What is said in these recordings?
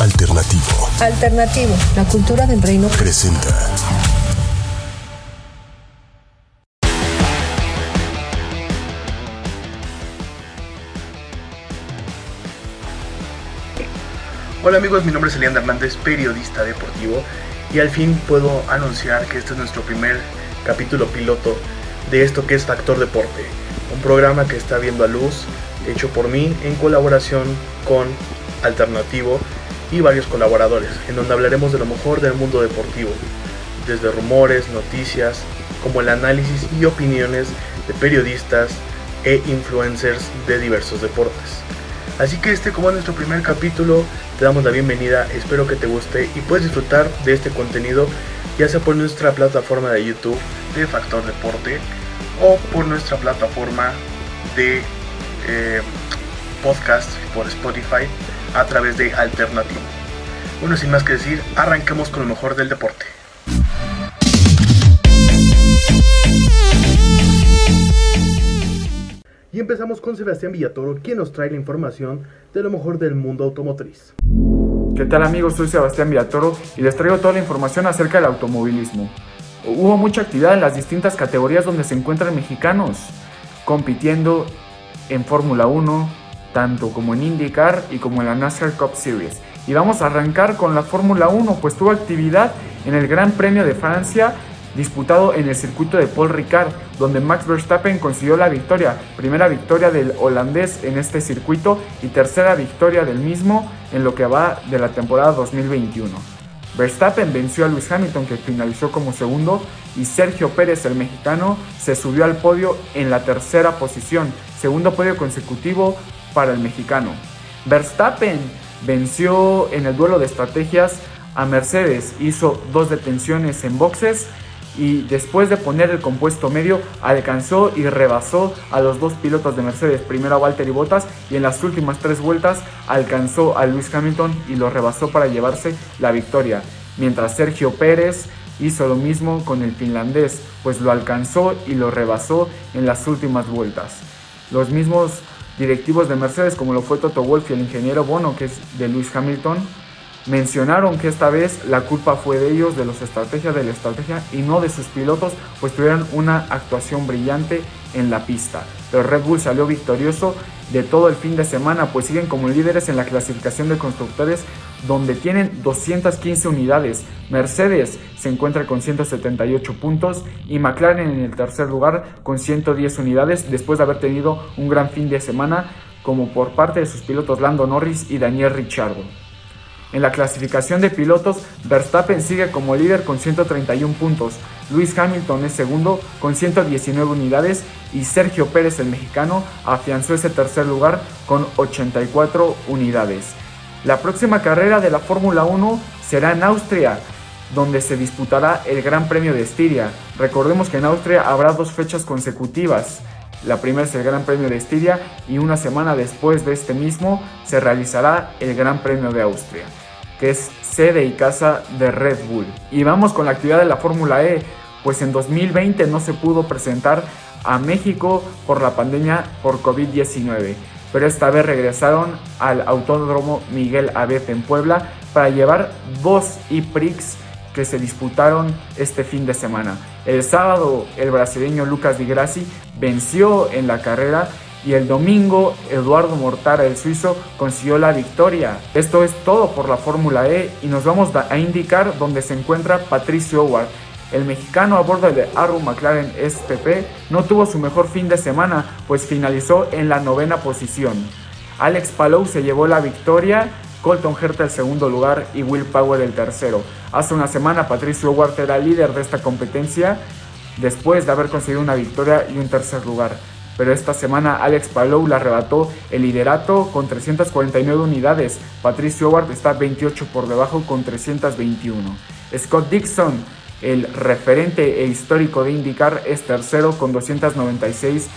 Alternativo. Alternativo, la cultura del reino. Presenta. Hola amigos, mi nombre es Elian Hernández, periodista deportivo, y al fin puedo anunciar que este es nuestro primer capítulo piloto de esto que es Factor Deporte, un programa que está viendo a luz, hecho por mí en colaboración con Alternativo y varios colaboradores, en donde hablaremos de lo mejor del mundo deportivo, desde rumores, noticias, como el análisis y opiniones de periodistas e influencers de diversos deportes. Así que este como es nuestro primer capítulo, te damos la bienvenida, espero que te guste y puedes disfrutar de este contenido ya sea por nuestra plataforma de YouTube de Factor Deporte o por nuestra plataforma de eh, podcast por Spotify a través de Alternativo. Bueno, sin más que decir, arranquemos con lo mejor del deporte. Y empezamos con Sebastián Villatoro, quien nos trae la información de lo mejor del mundo automotriz. ¿Qué tal amigos? Soy Sebastián Villatoro y les traigo toda la información acerca del automovilismo. Hubo mucha actividad en las distintas categorías donde se encuentran mexicanos, compitiendo en Fórmula 1, tanto como en IndyCar y como en la NASCAR Cup Series. Y vamos a arrancar con la Fórmula 1, pues tuvo actividad en el Gran Premio de Francia disputado en el circuito de Paul Ricard, donde Max Verstappen consiguió la victoria, primera victoria del holandés en este circuito y tercera victoria del mismo en lo que va de la temporada 2021. Verstappen venció a Lewis Hamilton que finalizó como segundo y Sergio Pérez el mexicano se subió al podio en la tercera posición, segundo podio consecutivo para el mexicano. Verstappen venció en el duelo de estrategias a Mercedes, hizo dos detenciones en boxes y después de poner el compuesto medio alcanzó y rebasó a los dos pilotos de Mercedes, primero a Valtteri Bottas y en las últimas tres vueltas alcanzó a Lewis Hamilton y lo rebasó para llevarse la victoria, mientras Sergio Pérez hizo lo mismo con el finlandés, pues lo alcanzó y lo rebasó en las últimas vueltas. Los mismos directivos de Mercedes, como lo fue Toto Wolff y el ingeniero Bono, que es de Lewis Hamilton, Mencionaron que esta vez la culpa fue de ellos, de los estrategias de la estrategia y no de sus pilotos, pues tuvieron una actuación brillante en la pista. Pero Red Bull salió victorioso de todo el fin de semana, pues siguen como líderes en la clasificación de constructores donde tienen 215 unidades. Mercedes se encuentra con 178 puntos y McLaren en el tercer lugar con 110 unidades después de haber tenido un gran fin de semana como por parte de sus pilotos Lando Norris y Daniel Ricciardo. En la clasificación de pilotos, Verstappen sigue como líder con 131 puntos, Luis Hamilton es segundo con 119 unidades y Sergio Pérez, el mexicano, afianzó ese tercer lugar con 84 unidades. La próxima carrera de la Fórmula 1 será en Austria, donde se disputará el Gran Premio de Estiria. Recordemos que en Austria habrá dos fechas consecutivas. La primera es el Gran Premio de Estiria y una semana después de este mismo se realizará el Gran Premio de Austria que es sede y casa de Red Bull. Y vamos con la actividad de la Fórmula E, pues en 2020 no se pudo presentar a México por la pandemia por COVID-19, pero esta vez regresaron al Autódromo Miguel Abed en Puebla para llevar dos e-prix que se disputaron este fin de semana. El sábado el brasileño Lucas Di Grassi venció en la carrera y el domingo Eduardo Mortara, el suizo, consiguió la victoria. Esto es todo por la Fórmula E y nos vamos a indicar dónde se encuentra Patricio Howard. El mexicano a bordo de Arrow McLaren SPP no tuvo su mejor fin de semana, pues finalizó en la novena posición. Alex Palou se llevó la victoria, Colton Herta el segundo lugar y Will Power el tercero. Hace una semana Patricio Howard era líder de esta competencia después de haber conseguido una victoria y un tercer lugar pero esta semana Alex Palou le arrebató el liderato con 349 unidades. Patricio Howard está 28 por debajo con 321. Scott Dixon, el referente e histórico de IndyCar, es tercero con 296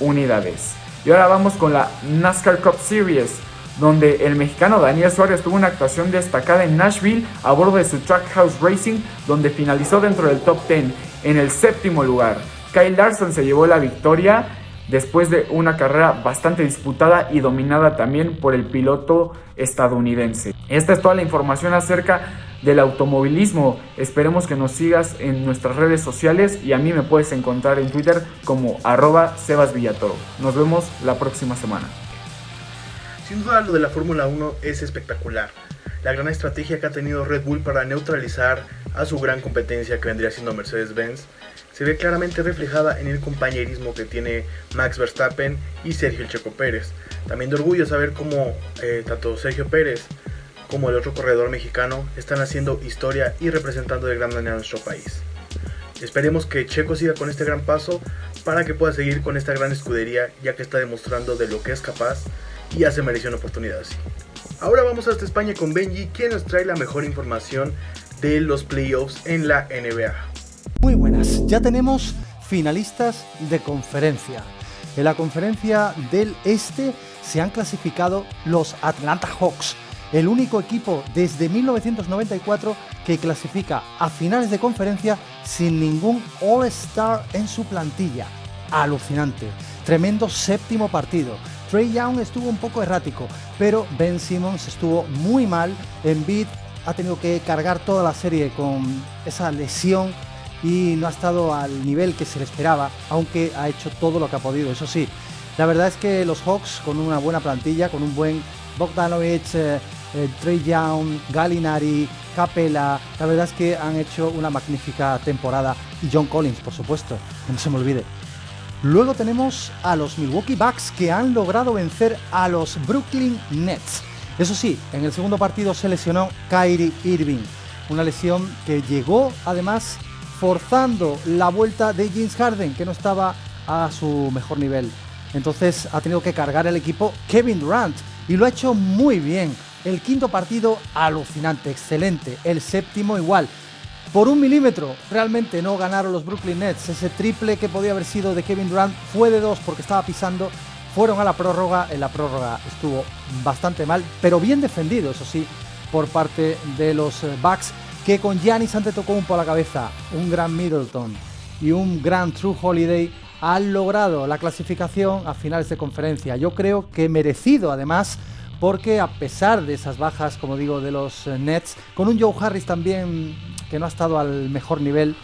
unidades. Y ahora vamos con la NASCAR Cup Series, donde el mexicano Daniel Suárez tuvo una actuación destacada en Nashville a bordo de su Trackhouse Racing, donde finalizó dentro del top 10 en el séptimo lugar. Kyle Larson se llevó la victoria después de una carrera bastante disputada y dominada también por el piloto estadounidense. Esta es toda la información acerca del automovilismo. Esperemos que nos sigas en nuestras redes sociales y a mí me puedes encontrar en Twitter como arroba Sebas Villatoro. Nos vemos la próxima semana. Sin duda lo de la Fórmula 1 es espectacular. La gran estrategia que ha tenido Red Bull para neutralizar a su gran competencia que vendría siendo Mercedes-Benz se ve claramente reflejada en el compañerismo que tiene Max Verstappen y Sergio Checo Pérez. También de orgullo saber cómo eh, tanto Sergio Pérez como el otro corredor mexicano están haciendo historia y representando de gran manera a nuestro país. Esperemos que Checo siga con este gran paso para que pueda seguir con esta gran escudería ya que está demostrando de lo que es capaz y hace mereció una oportunidad así. Ahora vamos hasta España con Benji quien nos trae la mejor información de los playoffs en la NBA. Muy buenas, ya tenemos finalistas de conferencia. En la conferencia del Este se han clasificado los Atlanta Hawks, el único equipo desde 1994 que clasifica a finales de conferencia sin ningún All-Star en su plantilla. Alucinante. Tremendo séptimo partido. Trey Young estuvo un poco errático, pero Ben Simmons estuvo muy mal. Embiid ha tenido que cargar toda la serie con esa lesión y no ha estado al nivel que se le esperaba, aunque ha hecho todo lo que ha podido. Eso sí, la verdad es que los Hawks, con una buena plantilla, con un buen Bogdanovich, eh, eh, Trey Young, Gallinari, Capella, la verdad es que han hecho una magnífica temporada. Y John Collins, por supuesto, que no se me olvide. Luego tenemos a los Milwaukee Bucks que han logrado vencer a los Brooklyn Nets. Eso sí, en el segundo partido se lesionó Kyrie Irving, una lesión que llegó además forzando la vuelta de James Harden, que no estaba a su mejor nivel. Entonces ha tenido que cargar el equipo Kevin Durant y lo ha hecho muy bien. El quinto partido alucinante, excelente. El séptimo igual. Por un milímetro realmente no ganaron los Brooklyn Nets. Ese triple que podía haber sido de Kevin Durant fue de dos porque estaba pisando. Fueron a la prórroga. En la prórroga estuvo bastante mal, pero bien defendido, eso sí, por parte de los eh, Bucks que con Giannis Antetokounmpo a la cabeza, un gran Middleton y un gran True Holiday han logrado la clasificación a finales de conferencia. Yo creo que merecido además porque a pesar de esas bajas, como digo, de los eh, Nets, con un Joe Harris también que no ha estado al mejor nivel,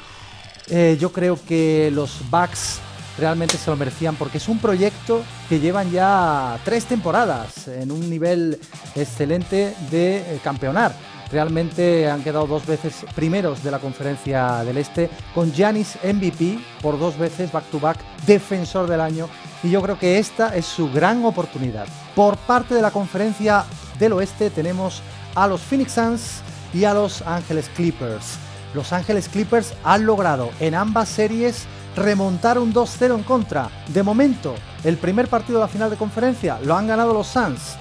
eh, yo creo que los Bucks realmente se lo merecían porque es un proyecto que llevan ya tres temporadas en un nivel excelente de eh, campeonar realmente han quedado dos veces primeros de la conferencia del Este, con Giannis MVP por dos veces back-to-back, defensor del año, y yo creo que esta es su gran oportunidad. Por parte de la conferencia del Oeste tenemos a los Phoenix Suns y a los Ángeles Clippers. Los Ángeles Clippers han logrado en ambas series remontar un 2-0 en contra. De momento, el primer partido de la final de conferencia lo han ganado los Suns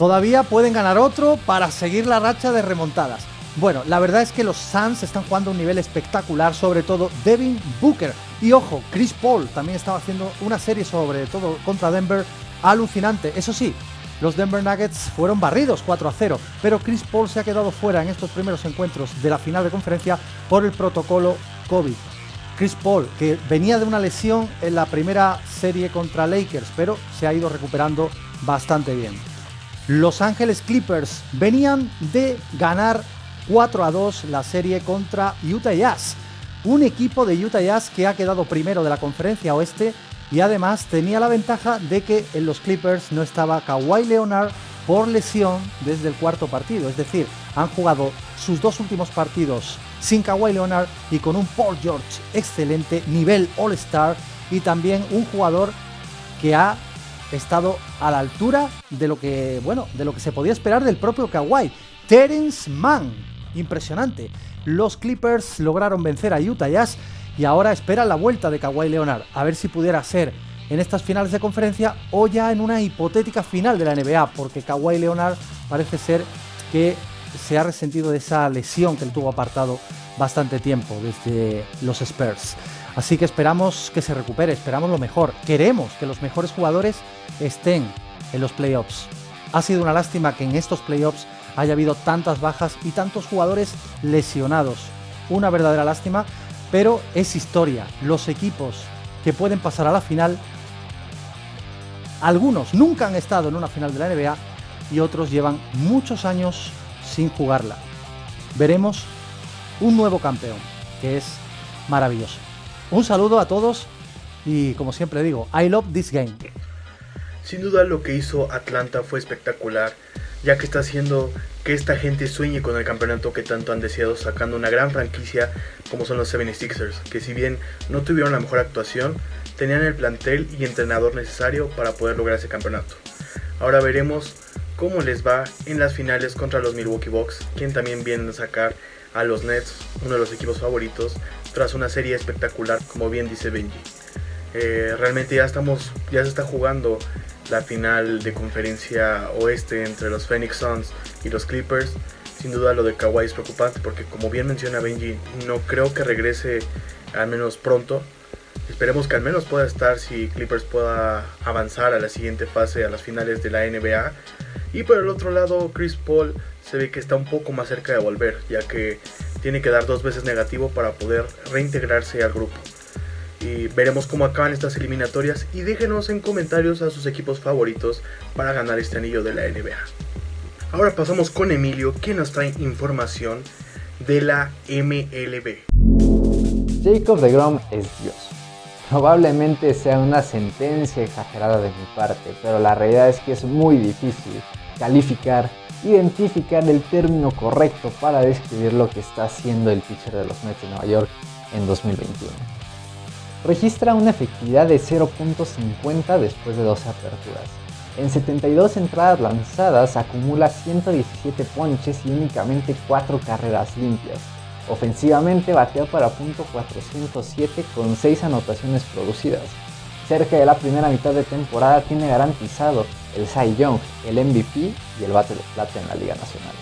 Todavía pueden ganar otro para seguir la racha de remontadas. Bueno, la verdad es que los Suns están jugando a un nivel espectacular, sobre todo Devin Booker. Y ojo, Chris Paul también estaba haciendo una serie sobre todo contra Denver alucinante. Eso sí, los Denver Nuggets fueron barridos 4 a 0, pero Chris Paul se ha quedado fuera en estos primeros encuentros de la final de conferencia por el protocolo COVID. Chris Paul, que venía de una lesión en la primera serie contra Lakers, pero se ha ido recuperando bastante bien. Los Ángeles Clippers venían de ganar 4 a 2 la serie contra Utah Jazz. Un equipo de Utah Jazz que ha quedado primero de la conferencia oeste y además tenía la ventaja de que en los Clippers no estaba Kawhi Leonard por lesión desde el cuarto partido. Es decir, han jugado sus dos últimos partidos sin Kawhi Leonard y con un Paul George excelente, nivel All-Star y también un jugador que ha estado a la altura de lo que, bueno, de lo que se podía esperar del propio Kawhi. Terence Mann, impresionante. Los Clippers lograron vencer a Utah Jazz y ahora esperan la vuelta de Kawhi Leonard, a ver si pudiera ser en estas finales de conferencia o ya en una hipotética final de la NBA, porque Kawhi Leonard parece ser que se ha resentido de esa lesión que él tuvo apartado bastante tiempo desde los Spurs. Así que esperamos que se recupere, esperamos lo mejor. Queremos que los mejores jugadores estén en los playoffs. Ha sido una lástima que en estos playoffs haya habido tantas bajas y tantos jugadores lesionados. Una verdadera lástima, pero es historia. Los equipos que pueden pasar a la final Algunos nunca han estado en una final de la NBA y otros llevan muchos años sin jugarla. Veremos un nuevo campeón, que es maravilloso. Un saludo a todos y como siempre digo, I love this game. Sin duda lo que hizo Atlanta fue espectacular, ya que está haciendo que esta gente sueñe con el campeonato que tanto han deseado, sacando una gran franquicia como son los 76ers, que si bien no tuvieron la mejor actuación, tenían el plantel y entrenador necesario para poder lograr ese campeonato. Ahora veremos cómo les va en las finales contra los Milwaukee Bucks, quien también vienen a sacar a los Nets, uno de los equipos favoritos, tras una serie espectacular, como bien dice Benji. Eh, realmente ya estamos, ya se está jugando la final de conferencia oeste entre los Phoenix Suns y los Clippers. Sin duda lo de Kawhi es preocupante porque como bien menciona Benji, no creo que regrese al menos pronto. Esperemos que al menos pueda estar si Clippers pueda avanzar a la siguiente fase, a las finales de la NBA. Y por el otro lado, Chris Paul se ve que está un poco más cerca de volver, ya que tiene que dar dos veces negativo para poder reintegrarse al grupo. Y veremos cómo acaban estas eliminatorias y déjenos en comentarios a sus equipos favoritos para ganar este anillo de la NBA. Ahora pasamos con Emilio, quien nos trae información de la MLB. Jacob de Grom es Dios. Probablemente sea una sentencia exagerada de mi parte, pero la realidad es que es muy difícil calificar, identificar el término correcto para describir lo que está haciendo el pitcher de los Mets de Nueva York en 2021. Registra una efectividad de 0.50 después de dos aperturas. En 72 entradas lanzadas acumula 117 ponches y únicamente 4 carreras limpias. Ofensivamente batea para punto 407 con 6 anotaciones producidas. Cerca de la primera mitad de temporada tiene garantizado el Cy Young, el MVP y el bate de plata en la Liga Nacional.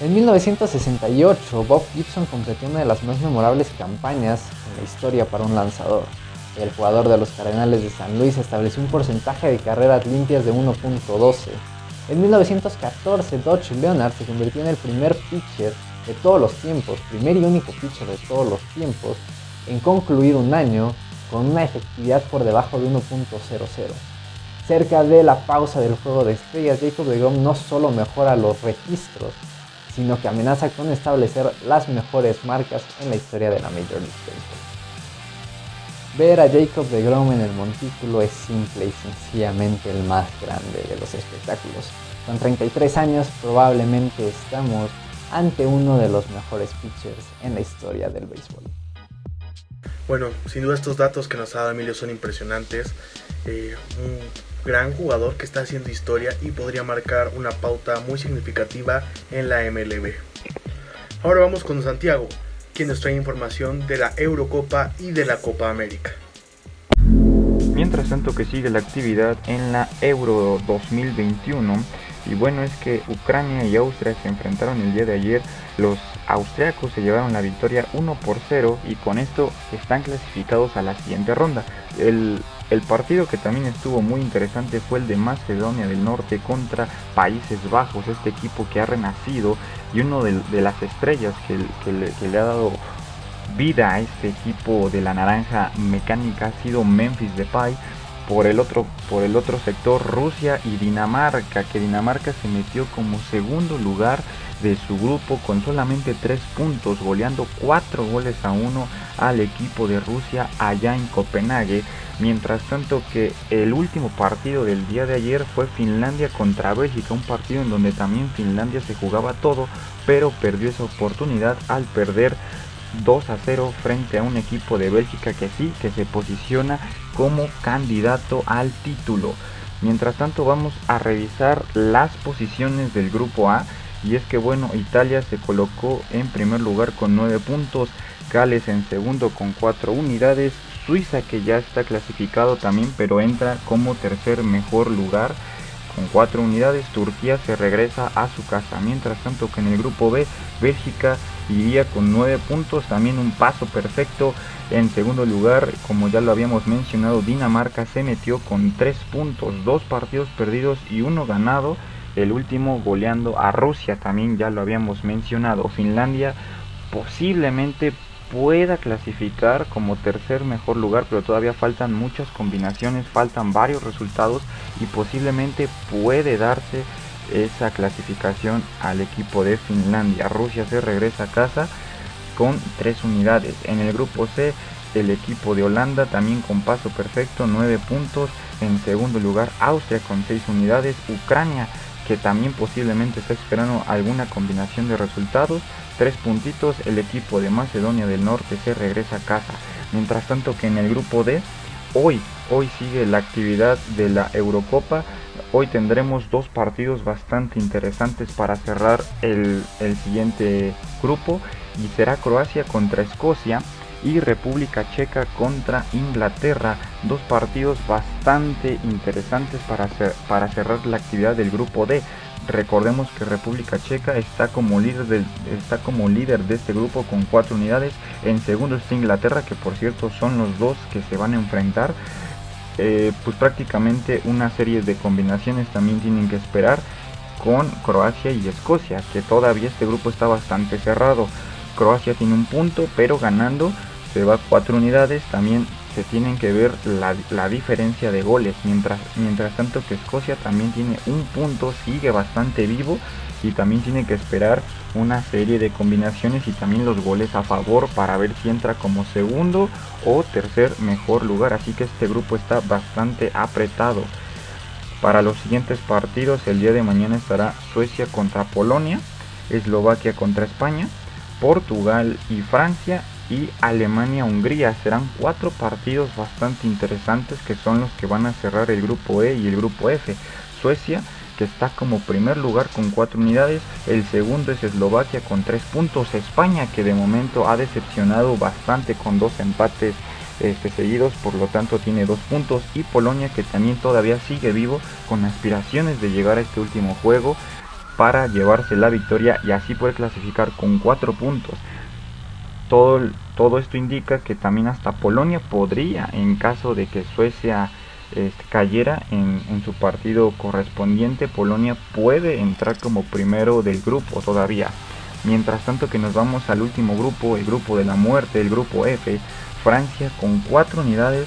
En 1968, Bob Gibson completó una de las más memorables campañas en la historia para un lanzador. El jugador de los Cardenales de San Luis estableció un porcentaje de carreras limpias de 1.12. En 1914, Dodge Leonard se convirtió en el primer pitcher de todos los tiempos, primer y único pitcher de todos los tiempos, en concluir un año con una efectividad por debajo de 1.00. Cerca de la pausa del juego de estrellas, Jacob de Grom no solo mejora los registros, sino que amenaza con establecer las mejores marcas en la historia de la Major League Baseball. Ver a Jacob de Grom en el montículo es simple y sencillamente el más grande de los espectáculos. Con 33 años probablemente estamos ante uno de los mejores pitchers en la historia del béisbol. Bueno, sin duda estos datos que nos ha dado Emilio son impresionantes. Eh, gran jugador que está haciendo historia y podría marcar una pauta muy significativa en la MLB. Ahora vamos con Santiago, quien nos trae información de la Eurocopa y de la Copa América. Mientras tanto que sigue la actividad en la Euro 2021 y bueno es que Ucrania y Austria se enfrentaron el día de ayer, los austriacos se llevaron la victoria 1 por 0 y con esto están clasificados a la siguiente ronda. El, partido que también estuvo muy interesante fue el de Macedonia del Norte contra Países Bajos, este equipo que ha renacido y uno de, las estrellas que, le, que le ha dado vida a este equipo de la naranja mecánica ha sido Memphis Depay por el otro por el otro sector Rusia y Dinamarca que Dinamarca se metió como segundo lugar de su grupo con solamente 3 puntos goleando 4 goles a 1 al equipo de Rusia allá en Copenhague mientras tanto que el último partido del día de ayer fue Finlandia contra Bélgica un partido en donde también Finlandia se jugaba todo pero perdió esa oportunidad al perder 2 a 0 frente a un equipo de Bélgica que sí, que se posiciona como candidato al título. Mientras tanto vamos a revisar las posiciones del grupo A y es que bueno, Italia se colocó en primer lugar con 9 puntos, Gales en segundo con 4 unidades, Suiza que ya está clasificado también pero entra como tercer mejor lugar con 4 unidades, Turquía se regresa a su casa, mientras tanto que en el grupo B, Bélgica iría con 9 puntos, también un paso perfecto. En segundo lugar, como ya lo habíamos mencionado, Dinamarca se metió con 3 puntos, 2 partidos perdidos y uno ganado. El último goleando a Rusia, también ya lo habíamos mencionado. Finlandia posiblemente pueda clasificar como tercer mejor lugar, pero todavía faltan muchas combinaciones, faltan varios resultados y posiblemente puede darse esa clasificación al equipo de Finlandia. Rusia se regresa a casa con tres unidades. En el grupo C, el equipo de Holanda también con paso perfecto, 9 puntos. En segundo lugar, Austria con 6 unidades. Ucrania, que también posiblemente está esperando alguna combinación de resultados. 3 puntitos. El equipo de Macedonia del Norte se regresa a casa. Mientras tanto que en el grupo D, hoy, hoy sigue la actividad de la Eurocopa. Hoy tendremos dos partidos bastante interesantes para cerrar el, el siguiente grupo y será Croacia contra Escocia y República Checa contra Inglaterra. Dos partidos bastante interesantes para, para cerrar la actividad del grupo D. Recordemos que República Checa está como, líder del, está como líder de este grupo con cuatro unidades. En segundo está Inglaterra, que por cierto son los dos que se van a enfrentar. Eh, pues prácticamente una serie de combinaciones también tienen que esperar con Croacia y Escocia, que todavía este grupo está bastante cerrado. Croacia tiene un punto, pero ganando se va cuatro unidades. También se tienen que ver la, diferencia de goles. Mientras, mientras tanto que Escocia también tiene un punto, sigue bastante vivo y también tiene que esperar una serie de combinaciones y también los goles a favor para ver si entra como segundo o tercer mejor lugar. Así que este grupo está bastante apretado. Para los siguientes partidos el día de mañana estará Suecia contra Polonia, Eslovaquia contra España, Portugal y Francia y Alemania-Hungría. Serán cuatro partidos bastante interesantes que son los que van a cerrar el grupo E y el grupo F. Suecia que está como primer lugar con cuatro unidades, el segundo es Eslovaquia con tres puntos, España que de momento ha decepcionado bastante con dos empates este, seguidos, por lo tanto tiene dos puntos, y Polonia que también todavía sigue vivo con aspiraciones de llegar a este último juego para llevarse la victoria y así poder clasificar con cuatro puntos. Todo, esto indica que también hasta Polonia podría, en caso de que Suecia este, cayera en, su partido correspondiente, Polonia puede entrar como primero del grupo todavía. Mientras tanto que nos vamos al último grupo, el grupo de la muerte, el grupo F, Francia con 4 unidades,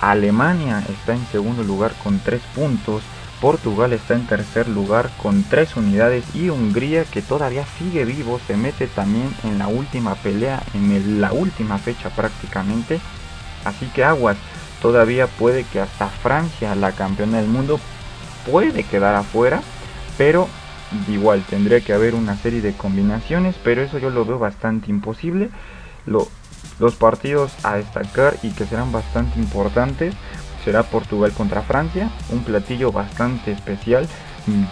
Alemania está en segundo lugar con 3 puntos, Portugal está en tercer lugar con 3 unidades y Hungría que todavía sigue vivo se mete también en la última pelea, en la última fecha prácticamente. Así que aguas, todavía puede que hasta Francia, la campeona del mundo, puede quedar afuera, pero igual tendría que haber una serie de combinaciones, pero eso yo lo veo bastante imposible. los partidos a destacar y que serán bastante importantes será Portugal contra Francia, un platillo bastante especial.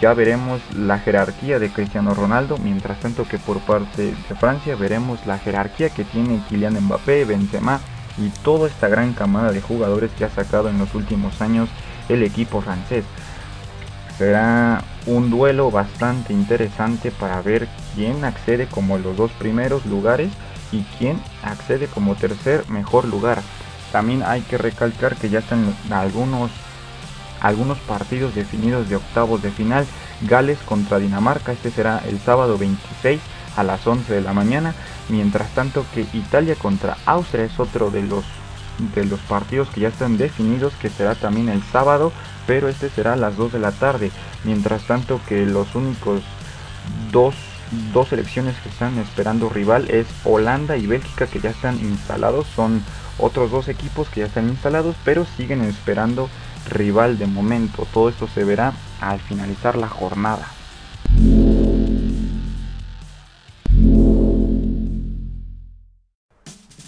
Ya veremos la jerarquía de Cristiano Ronaldo, mientras tanto que por parte de Francia veremos la jerarquía que tiene Kylian Mbappé, Benzema, y toda esta gran camada de jugadores que ha sacado en los últimos años el equipo francés. Será un duelo bastante interesante para ver quién accede como los dos primeros lugares y quién accede como tercer mejor lugar. También hay que recalcar que ya están algunos algunos partidos definidos de octavos de final. Gales contra Dinamarca, este será el sábado 26 a las 11 de la mañana. Mientras tanto que Italia contra Austria es otro de los, de los partidos que ya están definidos, que será también el sábado, pero este será a las 2 de la tarde. Mientras tanto que los únicos dos, dos selecciones que están esperando rival es Holanda y Bélgica que ya están instalados. Son otros dos equipos que ya están instalados, pero siguen esperando rival de momento. Todo esto se verá al finalizar la jornada.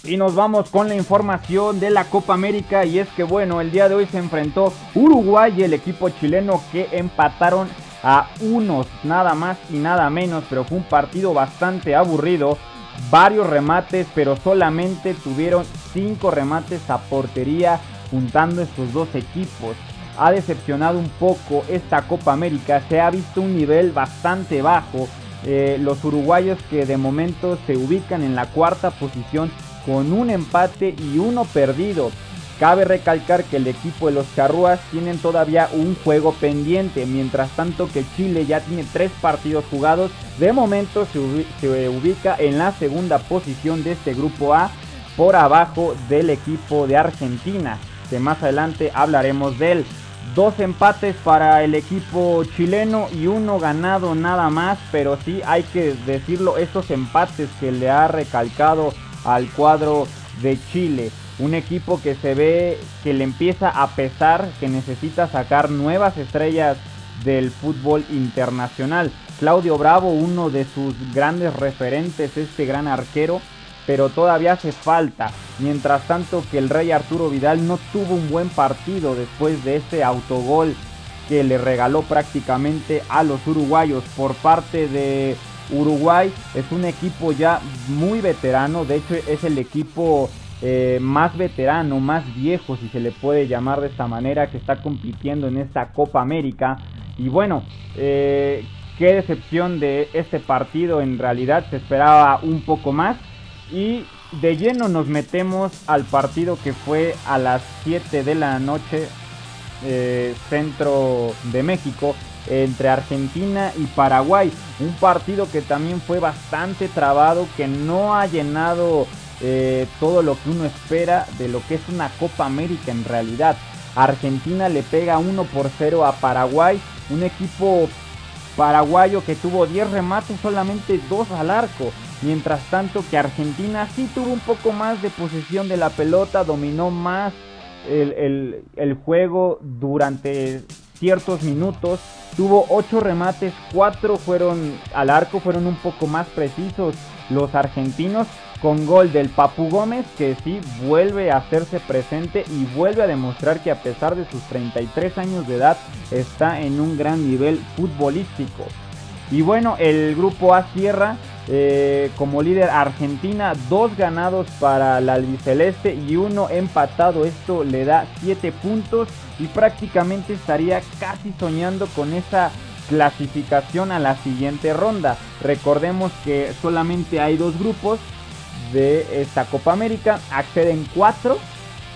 Y nos vamos con la información de la Copa América y es que bueno, el día de hoy se enfrentó Uruguay y el equipo chileno que empataron a unos, nada más y nada menos, pero fue un partido bastante aburrido, varios remates, pero solamente tuvieron 5 remates a portería juntando estos dos equipos. Ha decepcionado un poco esta Copa América, se ha visto un nivel bastante bajo. Eh, los uruguayos que de momento se ubican en la cuarta posición con un empate y uno perdido. Cabe recalcar que el equipo de los charrúas tienen todavía un juego pendiente, mientras tanto que Chile ya tiene tres partidos jugados de momento se, ubica en la segunda posición de este grupo A por abajo del equipo de Argentina, que más adelante hablaremos de él. Dos empates para el equipo chileno y uno ganado nada más, pero sí hay que decirlo, estos empates que le ha recalcado al cuadro de Chile. Un equipo que se ve que le empieza a pesar, que necesita sacar nuevas estrellas del fútbol internacional. Claudio Bravo, uno de sus grandes referentes, este gran arquero, pero todavía hace falta. Mientras tanto que el rey Arturo Vidal no tuvo un buen partido después de ese autogol que le regaló prácticamente a los uruguayos por parte de Uruguay. Es un equipo ya muy veterano, de hecho es el equipo eh, más veterano, más viejo, si se le puede llamar de esta manera, que está compitiendo en esta Copa América. Y bueno, eh, qué decepción de este partido, en realidad se esperaba un poco más. Y de lleno nos metemos al partido que fue a las 7 de la noche, eh, centro de México, entre Argentina y Paraguay. Un partido que también fue bastante trabado, que no ha llenado eh, todo lo que uno espera de lo que es una Copa América en realidad. Argentina le pega 1 por 0 a Paraguay, un equipo paraguayo que tuvo 10 remates, solamente 2 al arco. Mientras tanto que Argentina sí tuvo un poco más de posesión de la pelota, dominó más el, el juego durante ciertos minutos. Tuvo 8 remates, 4 fueron al arco, fueron un poco más precisos los argentinos con gol del Papu Gómez que sí vuelve a hacerse presente y vuelve a demostrar que a pesar de sus 33 años de edad está en un gran nivel futbolístico. Y bueno, el grupo A cierra eh, como líder Argentina, dos ganados para la albiceleste y uno empatado. Esto le da 7 puntos y prácticamente estaría casi soñando con esa clasificación a la siguiente ronda. Recordemos que solamente hay dos grupos de esta Copa América. Acceden cuatro.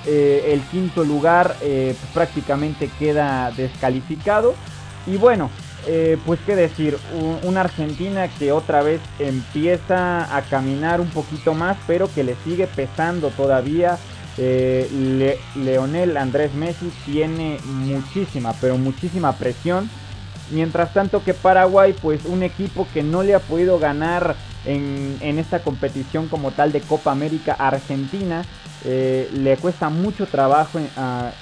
Eh, el quinto lugar eh, pues, prácticamente queda descalificado. Y bueno, eh, pues qué decir, una Argentina que otra vez empieza a caminar un poquito más, pero que le sigue pesando todavía. Leonel Andrés Messi tiene muchísima, pero muchísima presión. Mientras tanto que Paraguay, pues un equipo que no le ha podido ganar en, esta competición como tal de Copa América Argentina. Eh, le cuesta mucho trabajo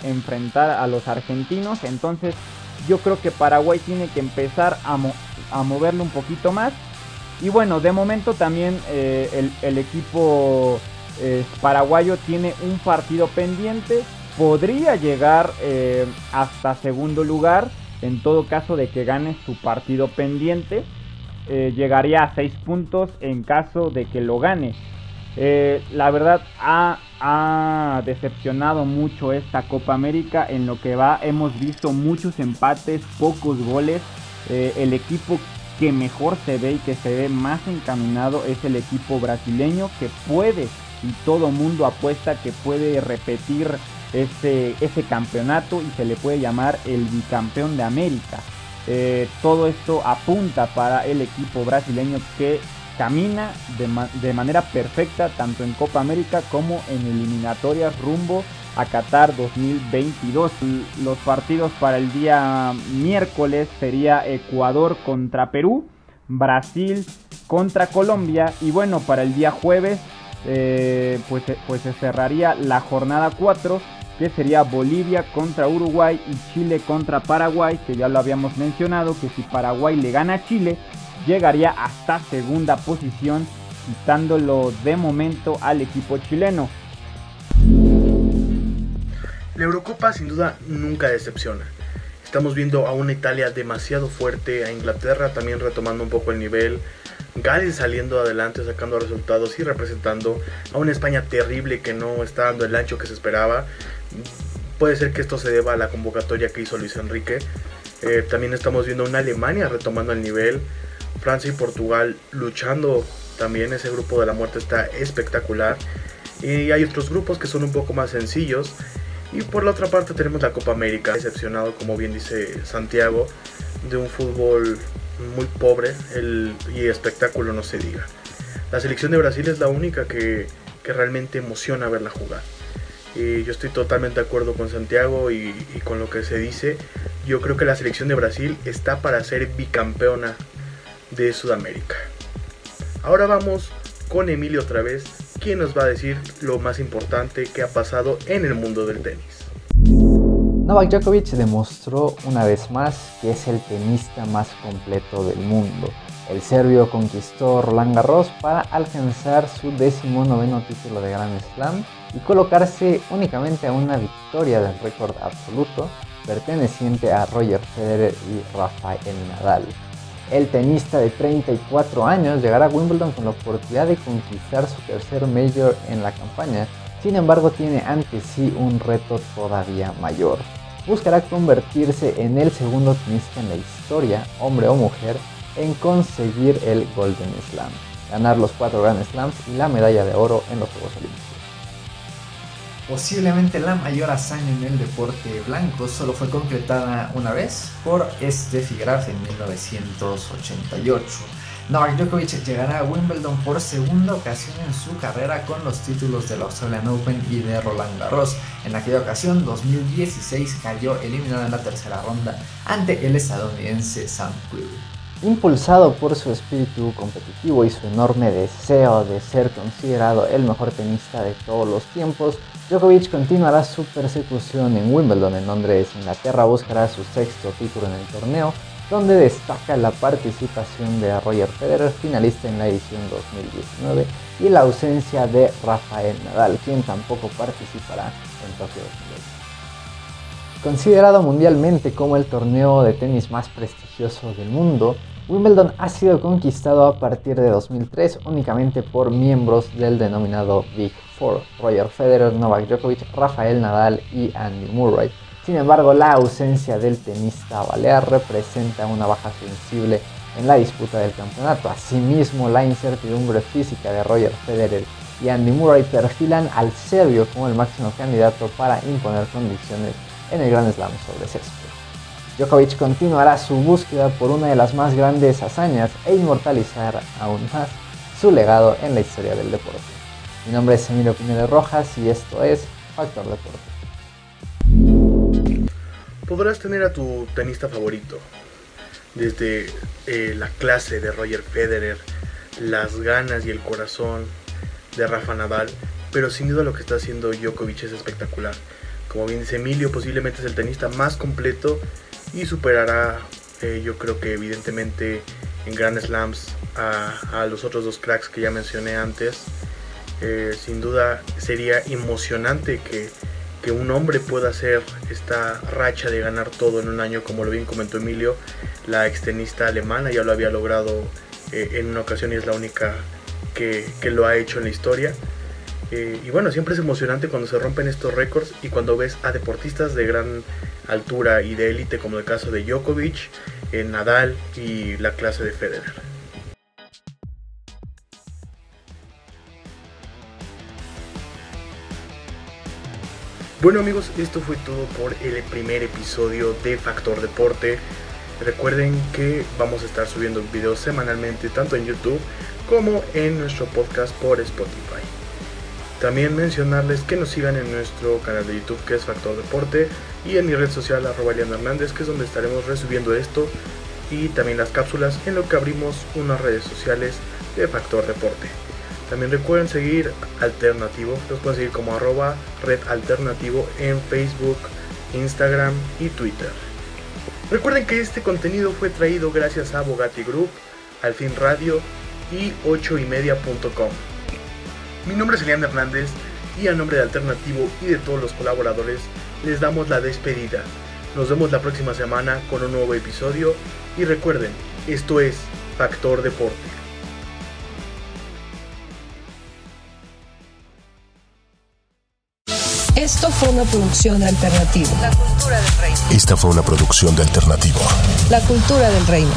enfrentar a los argentinos. Entonces yo creo que Paraguay tiene que empezar a, a moverlo un poquito más. Y bueno, de momento también eh, el, equipo eh, paraguayo tiene un partido pendiente. Podría llegar hasta segundo lugar en todo caso de que gane su partido pendiente. Eh, llegaría a 6 puntos en caso de que lo gane. Eh, la verdad ha, decepcionado mucho esta Copa América en lo que va. Hemos visto muchos empates, pocos goles. Eh, el equipo que mejor se ve y que se ve más encaminado es el equipo brasileño que puede y todo mundo apuesta que puede repetir ese, ese campeonato y se le puede llamar el bicampeón de América. Eh, todo esto apunta para el equipo brasileño que camina de, manera perfecta tanto en Copa América como en eliminatorias rumbo a Qatar 2022. Los partidos para el día miércoles sería Ecuador contra Perú, Brasil contra Colombia y bueno, para el día jueves eh, pues, pues se cerraría la jornada 4 que sería Bolivia contra Uruguay y Chile contra Paraguay, que ya lo habíamos mencionado, que si Paraguay le gana a Chile, llegaría hasta segunda posición, quitándolo de momento al equipo chileno. La Eurocopa sin duda nunca decepciona. Estamos viendo a una Italia demasiado fuerte, a Inglaterra también retomando un poco el nivel, Gales saliendo adelante, sacando resultados y representando a una España terrible que no está dando el ancho que se esperaba. Puede ser que esto se deba a la convocatoria que hizo Luis Enrique. Eh, también estamos viendo una Alemania retomando el nivel. Francia y Portugal luchando también. Ese grupo de la muerte está espectacular. Y hay otros grupos que son un poco más sencillos. Y por la otra parte tenemos la Copa América, decepcionado como bien dice Santiago, de un fútbol muy pobre el, y espectáculo no se diga. La selección de Brasil es la única que, que realmente emociona verla jugar. Y yo estoy totalmente de acuerdo con Santiago y, y, con lo que se dice. Yo creo que la selección de Brasil está para ser bicampeona de Sudamérica. Ahora vamos con Emilio otra vez, quien nos va a decir lo más importante que ha pasado en el mundo del tenis. Novak Djokovic demostró una vez más que es el tenista más completo del mundo. El serbio conquistó Roland Garros para alcanzar su noveno título de Grand Slam y colocarse únicamente a una victoria del récord absoluto perteneciente a Roger Federer y Rafael Nadal. El tenista de 34 años llegará a Wimbledon con la oportunidad de conquistar su tercer major en la campaña sin embargo, tiene ante sí un reto todavía mayor. Buscará convertirse en el segundo tenista en la historia, hombre o mujer, en conseguir el Golden Slam, ganar los cuatro Grand Slams y la medalla de oro en los Juegos Olímpicos. Posiblemente la mayor hazaña en el deporte blanco solo fue concretada una vez por Steffi Graf en 1988 Novak Djokovic llegará a Wimbledon por segunda ocasión en su carrera con los títulos del Australian Open y de Roland Garros. En aquella ocasión, 2016, cayó eliminado en la tercera ronda ante el estadounidense Sam Querrey. Impulsado por su espíritu competitivo y su enorme deseo de ser considerado el mejor tenista de todos los tiempos, Djokovic continuará su persecución en Wimbledon, en Londres, Inglaterra, buscará su sexto título en el torneo donde destaca la participación de Roger Federer, finalista en la edición 2019, y la ausencia de Rafael Nadal, quien tampoco participará en Tokio 2020. Considerado mundialmente como el torneo de tenis más prestigioso del mundo, Wimbledon ha sido conquistado a partir de 2003 únicamente por miembros del denominado Big Four, Roger Federer, Novak Djokovic, Rafael Nadal y Andy Murray, sin embargo, la ausencia del tenista balear representa una baja sensible en la disputa del campeonato. Asimismo, la incertidumbre física de Roger Federer y Andy Murray perfilan al serbio como el máximo candidato para imponer condiciones en el Grand Slam sobre césped. Djokovic continuará su búsqueda por una de las más grandes hazañas e inmortalizar aún más su legado en la historia del deporte. Mi nombre es Emilio Pineda Rojas y esto es Factor Deporte podrás tener a tu tenista favorito. Desde eh, la clase de Roger Federer, las ganas y el corazón de Rafa Nadal, pero sin duda lo que está haciendo Djokovic es espectacular. Como bien dice Emilio, posiblemente es el tenista más completo y superará, eh, yo creo que evidentemente en Grand Slams a, los otros dos cracks que ya mencioné antes. Eh, sin duda sería emocionante que que un hombre pueda hacer esta racha de ganar todo en un año, como lo bien comentó Emilio, la extenista alemana ya lo había logrado eh, en una ocasión y es la única que, lo ha hecho en la historia. Eh, y bueno, siempre es emocionante cuando se rompen estos récords y cuando ves a deportistas de gran altura y de élite, como el caso de Djokovic, eh, Nadal y la clase de Federer. Bueno amigos, esto fue todo por el primer episodio de Factor Deporte. Recuerden que vamos a estar subiendo videos semanalmente tanto en YouTube como en nuestro podcast por Spotify. También mencionarles que nos sigan en nuestro canal de YouTube que es Factor Deporte y en mi red social arroba Hernández que es donde estaremos resubiendo esto y también las cápsulas en lo que abrimos unas redes sociales de Factor Deporte. También recuerden seguir Alternativo, los pueden seguir como arroba red alternativo en Facebook, Instagram y Twitter. Recuerden que este contenido fue traído gracias a Bogati Group, Alfin Radio y 8ymedia.com. Mi nombre es Elian Hernández y a nombre de Alternativo y de todos los colaboradores les damos la despedida. Nos vemos la próxima semana con un nuevo episodio y recuerden, esto es Factor Deporte. Esto fue una producción de Alternativo. La cultura del reino. Esta fue una producción de Alternativo. La cultura del reino.